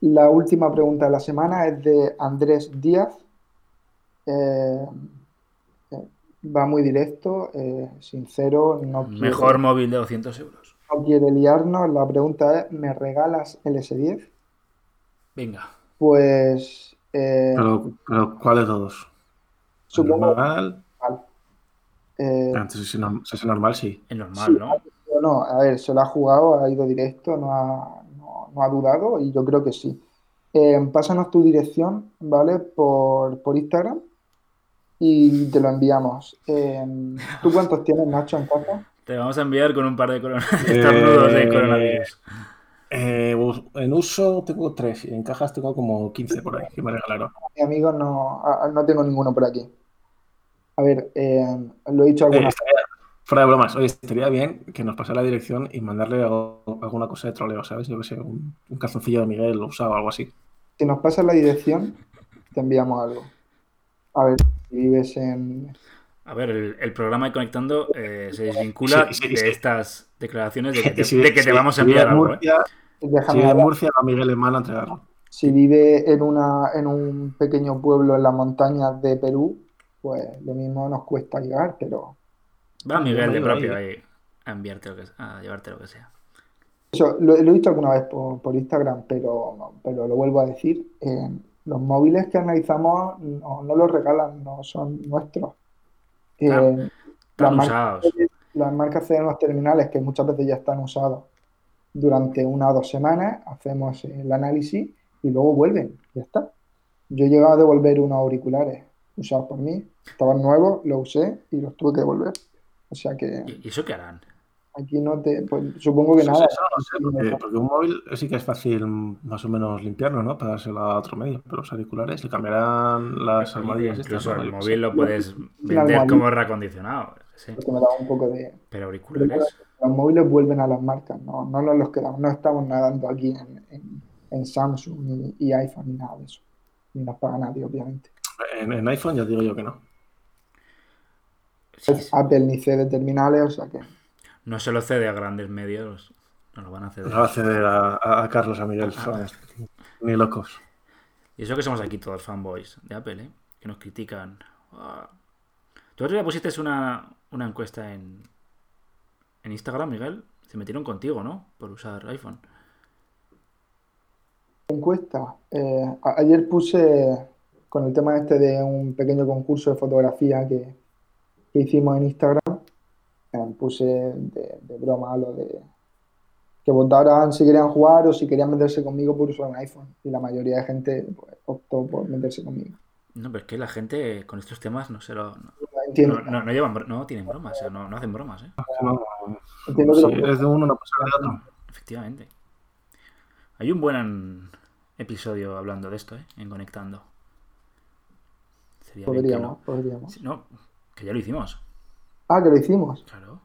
La última pregunta de la semana es de Andrés Díaz. Eh, eh, va muy directo, eh, sincero, no Mejor móvil de 200 euros. No quiere liarnos. La pregunta es, ¿me regalas el S10? Venga. Pues eh, Pero, pero ¿cuál de todos? supongo Normal. eh, Antes, si, no- si es normal, sí. Es normal, Sí, ¿no? Pero no, a ver, se lo ha jugado, ha ido directo, no ha, no, no ha dudado y yo creo que sí. Eh, pásanos tu dirección, ¿vale? Por, por Instagram y te lo enviamos. Eh, ¿tú cuántos tienes, Nacho, en casa? Te vamos a enviar con un par de corona- <laughs> Eh, de coronavirus. Eh, us- en uso tengo tres y en cajas tengo como 15 por ahí que me regalaron. Mi amigo no, no tengo ninguno por aquí. A ver, eh, lo he dicho Eh, alguna estaría- fuera de bromas, oye, estaría bien que nos pasara la dirección y mandarle algo- alguna cosa de troleo, ¿sabes? Yo que sé, un, un calzoncillo de Miguel usado o algo así. Si nos pasas la dirección, te enviamos algo. A ver, si vives en... A ver, el, el programa de Conectando eh, se desvincula Sí, sí, de sí. estas declaraciones de que <laughs> te, de que vamos a enviar en algo. ¿eh? Murcia, si Déjame vive en hablar. Murcia, a Miguel manda a entregarlo. Si vive en una, en un pequeño pueblo en las montañas de Perú, pues lo mismo nos cuesta llegar, pero Va Miguel de propio ahí. a enviarte lo que a llevarte lo que sea. eso lo, lo he dicho alguna vez por, por Instagram, pero, pero lo vuelvo a decir. eh, los móviles que analizamos no, no los regalan, no son nuestros. Claro. las, marcas, las marcas ceden los terminales que muchas veces ya están usados durante una o dos semanas, hacemos el análisis y luego vuelven, ya está. Yo he llegado a devolver unos auriculares usados por mí, estaban nuevos, los usé y los tuve que devolver. O sea que ¿Y y eso qué harán? Aquí no te, pues, supongo que nada. eso no sé, porque, porque un móvil sí que es fácil más o menos limpiarlo, ¿no? Para dárselo a otro medio. Pero los auriculares le cambiarán las almohadillas. Incluso el móvil lo puedes vender como reacondicionado. Porque me da un poco de... Pero auriculares. Los móviles vuelven a las marcas, no, no nos los quedamos, no estamos nadando aquí en, en- en Samsung ni- y iPhone ni nada de eso. Ni nos paga nadie, obviamente. En, en iPhone ya digo yo que no. Sí, sí. Apple ni cede terminales, o sea que No se lo cede a grandes medios. No lo van a ceder. No va a ceder a, Carlos, a Miguel. ¿sabes? Ni locos. Y eso que somos aquí todos fanboys de Apple, ¿eh? Que nos critican. Ah. Tú otro día pusiste una, una encuesta en, en Instagram, Miguel. Se metieron contigo, ¿no? Por usar iPhone. encuesta. Eh, ayer puse con el tema este de un pequeño concurso de fotografía que, que hicimos en Instagram, puse de, de broma lo de que votaran si querían jugar o si querían meterse conmigo por usar un iPhone. Y la mayoría de gente pues, optó por meterse conmigo. No, pero es que la gente con estos temas no se lo. No, Entiendo, no, no llevan, no tienen bromas, o sea, no, no hacen bromas, ¿eh? No, entiendo que si lo- eres de uno, no pasa de otro. Efectivamente. Hay un buen episodio hablando de esto, ¿eh? En Conectando. Sería bien que podríamos, no. podríamos. Sí, no, que ya lo hicimos. Ah, que lo hicimos, Claro.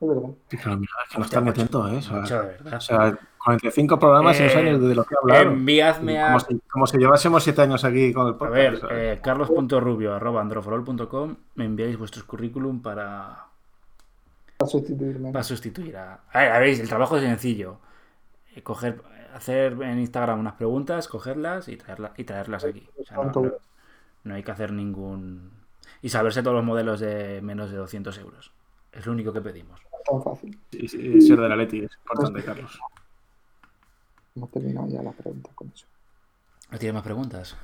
es verdad. Sí, claro, mira, es que no están atentos, ¿eh? O sea, Macho, de verdad. o sea, 45 programas saben Eh, ni de lo que hablar. Enviadme a. Como si, como si llevásemos 7 años aquí con el A podcast. ver, ¿sabes? eh, carlos.rubio.androforol.com me enviáis vuestros currículum para, Para sustituirme. para sustituir a... A ver, a ver, el trabajo es sencillo. Eh, Coger, hacer en Instagram unas preguntas, cogerlas y, traerla- y traerlas aquí. O sea, no, no- no hay que hacer ningún... Y saberse todos los modelos de menos de 200 euros. Es lo único que pedimos. Tan fácil. Y, y ser de la Leti es importante, Carlos. Hemos terminado ya las preguntas con eso. ¿No tienes más preguntas?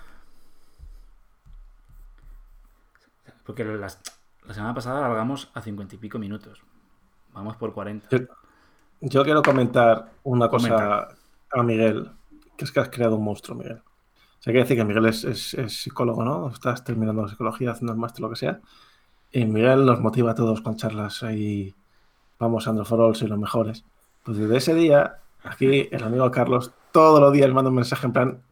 Porque las- la semana pasada alargamos a 50 y pico minutos. Vamos por 40. Yo, yo quiero comentar una cosa a Miguel, que es que has creado un monstruo, Miguel. O sea, quiere decir que Miguel es, es- es psicólogo, ¿no? Estás terminando psicología, haciendo el máster, lo que sea. Y Miguel nos motiva a todos con charlas ahí. Vamos, Andro Forol, soy los mejores. Pues desde ese día, aquí el amigo Carlos todos los días manda un mensaje en plan,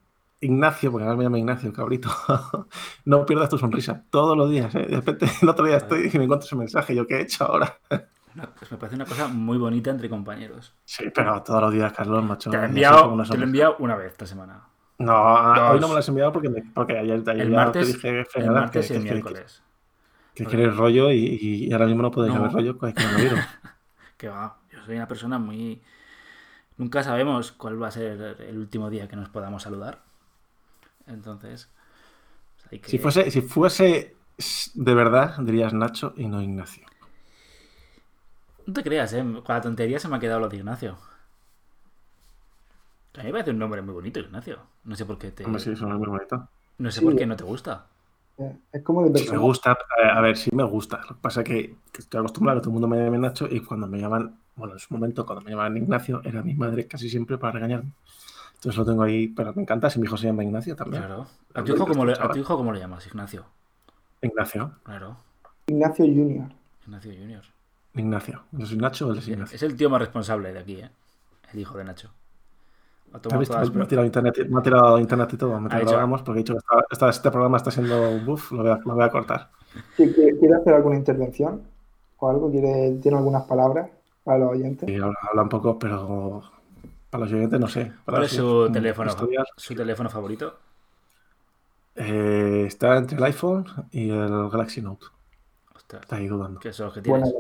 Ignacio, porque ahora me llama Ignacio, el cabrito, <laughs> no pierdas tu sonrisa, todos los días. ¿eh? De repente, <laughs> el otro día estoy y me encuentro ese mensaje, ¿yo qué he hecho ahora? <laughs> No, pues me parece una cosa muy bonita entre compañeros. Sí, pero todos los días, Carlos, macho. Te lo he enviado, te lo he enviado una vez esta semana. No, Dos. hoy no me lo has enviado porque, me- porque ayer, ayer El ya martes, te dije el martes que- y el que- que- miércoles. Que Porque- queréis rollo y, y ahora mismo no podéis No. haber rollo con el coronavirus. Que va, yo soy una persona muy... Nunca sabemos cuál va a ser el último día que nos podamos saludar. Entonces, pues hay que... Si fuese, si fuese de verdad, dirías Nacho y no Ignacio. No te creas, ¿eh? Con la tontería se me ha quedado lo de Ignacio. A mí me parece un nombre muy bonito, Ignacio. No sé por qué te... Hombre, sí, es muy bonito. No sé Sí. por qué no te gusta. Eh, Es como de Sí, me gusta, eh, a ver, sí me gusta. Lo que pasa es que, que estoy acostumbrado a que todo el mundo me llame Nacho y cuando me llaman, bueno, en su momento, cuando me llamaban Ignacio, era mi madre casi siempre para regañarme. Entonces lo tengo ahí, pero me encanta si mi hijo se llama Ignacio también. Claro. ¿A tu, hijo cómo le, ¿A tu hijo cómo le llamas? Ignacio. Ignacio, Claro. Ignacio Junior. Ignacio Junior. Ignacio. ¿No soy Nacho o es Ignacio? Es el tío más responsable de aquí, ¿eh? El hijo de Nacho. Ha ¿Te tomado has visto? todas Me ha tirado internet, me ha tirado internet y todo. Me grabamos porque he dicho que esta- esta- este programa está siendo buff, lo voy a, lo voy a cortar. ¿Qui- qui- ¿Quiere hacer alguna intervención o algo? ¿Quiere, ¿Tiene algunas palabras para los oyentes? Y habla, habla un poco, pero para los oyentes no sé. ¿Cuál es su teléfono, estudiar, su teléfono favorito? eh, está entre el iPhone y el Galaxy Note. Ostras, Está ahí dudando. ¿qué son los que tienes?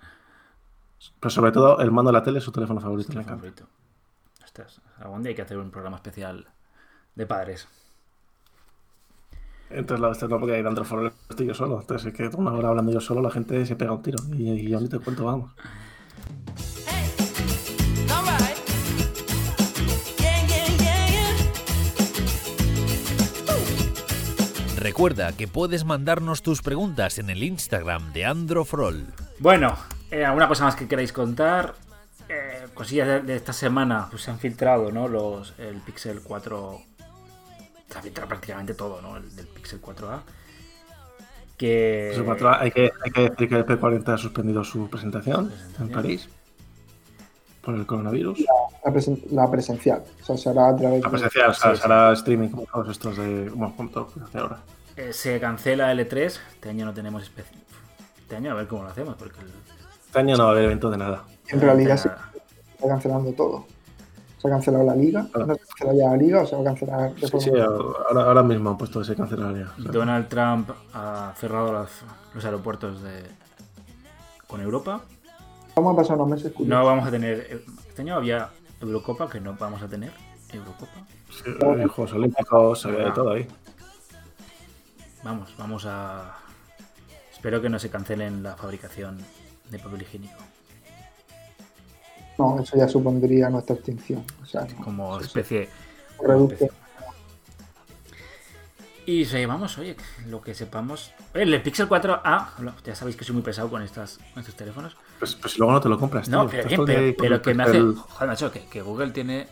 Pero sobre todo el mando de la tele es su teléfono favorito. Su teléfono favorito. Ostras, algún día hay que hacer un programa especial de padres. Entonces, la este no porque hay tanto foro, estoy yo solo. Entonces, es que una hora hablando yo solo, la gente se pega un tiro. Y, y yo ni te cuento, vamos. Recuerda que puedes mandarnos tus preguntas en el Instagram de Androfrol. Bueno, eh, ¿alguna cosa más que queráis contar? Cosillas de, de esta semana, pues se han filtrado, ¿no? Los, el Pixel 4. Se ha filtrado prácticamente todo, ¿no? El del Pixel 4A. Que. Para atrás, hay, que, hay que decir que el P40 ha suspendido su presentación Presentación. en París por el coronavirus. La, presen- la presencial. O sea, se hará a través La de... presencial, o sea, Sí, sí. será streaming como todos estos de. Bueno, como todo lo que hace ahora. eh, se cancela L3. Este año no tenemos especie. Este año a ver cómo lo hacemos, porque el. Este año no va a haber evento de nada. En realidad se. Está cancelando todo. Se ha cancelado la liga. Ah. ¿No se cancela ya la liga o se va a cancelar de Sí, ahora, ahora mismo han puesto que se cancelaría. o sea, Donald Trump ha cerrado los aeropuertos de con Europa. Vamos a pasar unos meses No curiosos. vamos a tener. Este año había Eurocopa que no vamos a tener. Eurocopa. sí, Juegos Olímpicos, se ve de todo ahí. Vamos, vamos a. Espero que no se cancelen la fabricación de papel higiénico. No, eso ya supondría nuestra extinción. O sea, no, Como especie. como especie. Y se llevamos, oye, lo que sepamos. Oye, el Pixel 4A, lo- ya sabéis que soy muy pesado con, estas, con estos teléfonos. Pues, pues luego no te lo compras. No, tío. pero, pero, que me hace. Joder, macho, que, que Google tiene.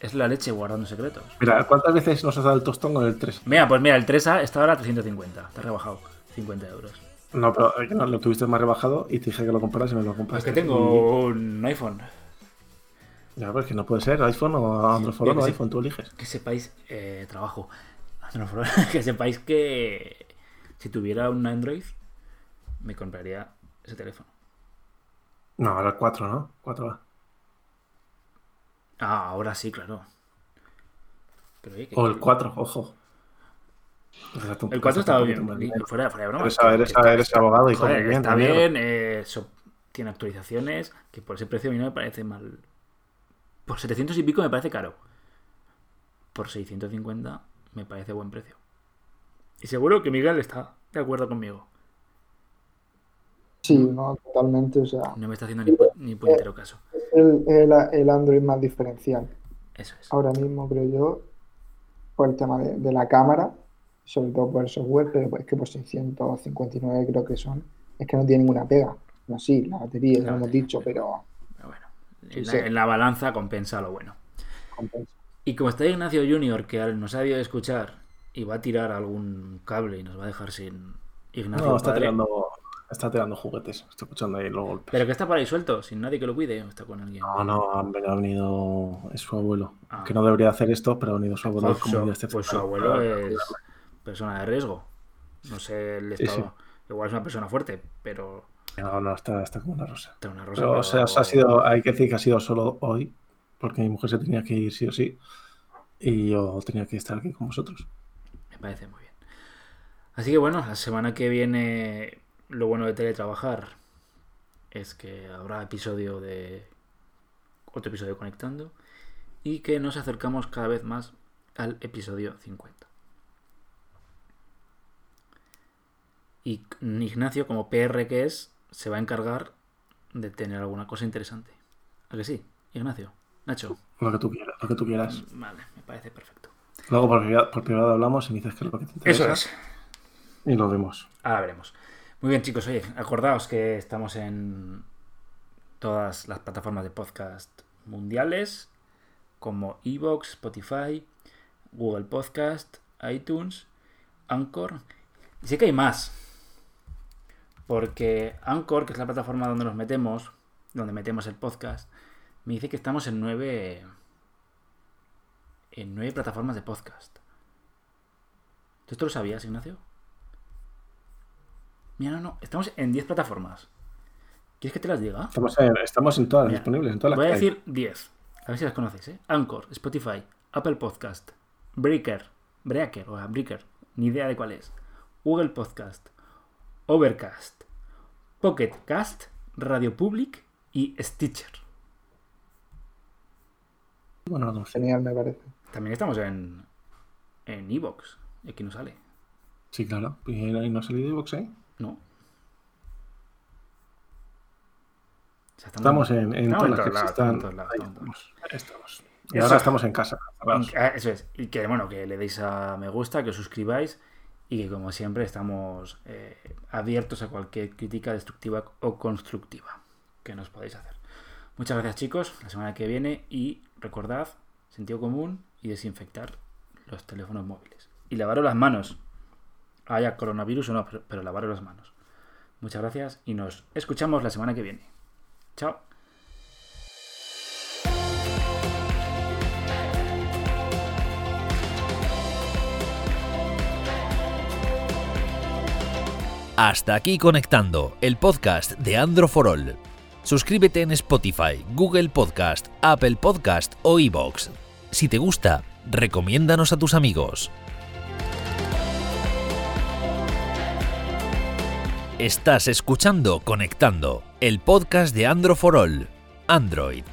Es la leche guardando secretos. Mira, ¿cuántas veces nos has dado el tostón con el 3? Mira, pues mira, el 3A está ahora a 350. Te ha rebajado 50 euros. No, pero no, lo tuviste más rebajado y te dije que lo compraras y no lo Es compraste. que tengo un iPhone. Ya, pues que no puede ser iPhone o Android que o iPhone, tú eliges. Que sepáis, eh, trabajo. <laughs> Que sepáis que si tuviera un Android, me compraría ese teléfono. No, ahora el 4, ¿no? 4A. Ah, ahora sí, claro. Pero, oye, O el 4, ojo. El 4 estaba bien. Fuera, fuera de broma. Eres, eres, Está- eres abogado y Joder, está bien, eh, so- tiene actualizaciones, que por ese precio a mí no me parece mal. Por 700 y pico me parece caro. Por 650 me parece buen precio. Y seguro que Miguel está de acuerdo conmigo. Sí, no, totalmente. O sea, No me está haciendo ni, ni puñetero caso. el, el, el Android más diferencial. Eso es. Ahora mismo, creo yo, por el tema de, de la cámara, sobre todo por el software, pero es que por 659 creo que son, es que no tiene ninguna pega. No, sí, la batería, ya La lo hemos dicho, pero Pero bueno, Sí, en, la, sí. en la balanza compensa lo bueno. compensa. Y como está Ignacio Junior, que nos ha de escuchar y va a tirar algún cable y nos va a dejar sin Ignacio. No, está padre. tirando, está tirando juguetes. Estoy escuchando ahí los golpes. Pero que está por ahí suelto, sin nadie que lo cuide, o está con alguien. No, no, ha venido, ha venido es su abuelo. Ah. Que no debería hacer esto, pero ha venido su abuelo. Pues como su, este pues su abuelo es persona de riesgo. No sé el estado. sí. Igual es una persona fuerte, pero No, no, está, está como una rosa. está una rosa. Pero, pero- o sea, ha sido, hay que decir que ha sido solo hoy, porque mi mujer se tenía que ir sí o sí. Y yo tenía que estar aquí con vosotros. Me parece muy bien. Así que bueno, la semana que viene lo bueno de teletrabajar es que habrá episodio de. Otro episodio conectando. Y que nos acercamos cada vez más al episodio 50. Y Ignacio, como PR que es, se va a encargar de tener alguna cosa interesante. ¿A que sí, Ignacio? Nacho. Lo que tú quieras, lo que tú quieras. Vale, me parece perfecto. Luego por privado, por privado hablamos y me dices que es lo que te interesa. Eso es. Y lo vemos. Ahora veremos. Muy bien, chicos. Oye, acordaos que estamos en todas las plataformas de podcast mundiales, como Evox, Spotify, Google Podcast, iTunes, Anchor. Y sé que hay más. Porque Anchor, que es la plataforma donde nos metemos, donde metemos el podcast, me dice que estamos en nueve. en nueve plataformas de podcast. ¿Tú esto lo sabías, Ignacio? Mira, no, no. Estamos en 10 plataformas. ¿Quieres que te las diga? Estamos en, estamos en todas Mira, disponibles, en todas las Voy a decir 10. A ver si las conocéis, ¿eh? Anchor, Spotify, Apple Podcast, Breaker, Breaker o Breaker, ni idea de cuál es. Google Podcast, Overcast, Pocket Cast, Radio Public y Stitcher. Bueno, no. Genial, me parece. También estamos en en Evox. Aquí no sale, Sí, claro. Y ahí no ha salido Vox, ¿eh? ¿no? O sea, Estamos en, en estamos todas las que lados, existan. estamos en todos lados, Ahí estamos en todos estamos. Ahí estamos. Y Eso. ahora estamos en casa. Ah, Eso es. Y que bueno, que le deis a me gusta, que os suscribáis y que como siempre estamos eh, abiertos a cualquier crítica destructiva o constructiva que nos podáis hacer. Muchas gracias chicos, la semana que viene y recordad, sentido común y desinfectar los teléfonos móviles. Y lavaros las manos. Haya coronavirus o no, pero, pero lavaros las manos. Muchas gracias y nos escuchamos la semana que viene. Chao. Hasta aquí conectando el podcast de Andro for All. Suscríbete en Spotify, Google Podcast, Apple Podcast o iBox. Si te gusta, recomiéndanos a tus amigos. Estás escuchando Conectando, el podcast de Andro for All. Android,